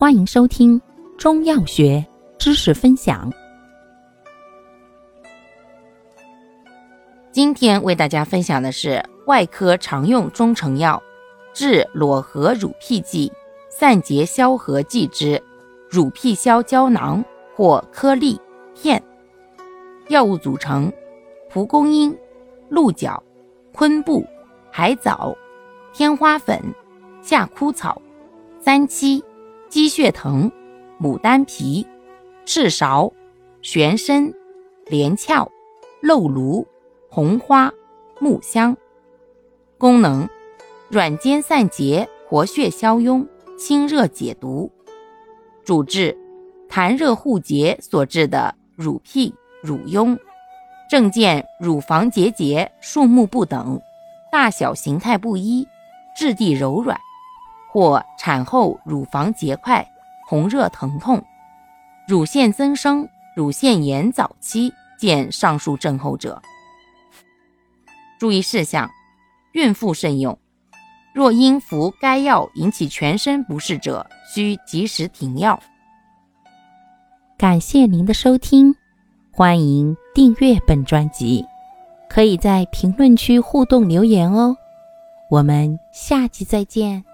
欢迎收听中药学知识分享。今天为大家分享的是外科常用中成药治裸合乳癖剂散结消和剂之乳癖消胶囊或颗粒片。药物组成：蒲公英、鹿角、昆布、海藻、天花粉、夏枯草、三七。鸡血藤、牡丹皮、赤芍、玄参、连翘、漏芦、红花、木香。功能：软坚散结，活血消痈，清热解毒。主治：痰热互结所致的乳癖、乳痈。症见：乳房结节数目不等，大小形态不一，质地柔软。或产后乳房结块、红热疼痛、乳腺增生、乳腺炎早期见上述症候者。注意事项：孕妇慎用。若因服该药引起全身不适者，需及时停药。感谢您的收听，欢迎订阅本专辑，可以在评论区互动留言哦。我们下期再见。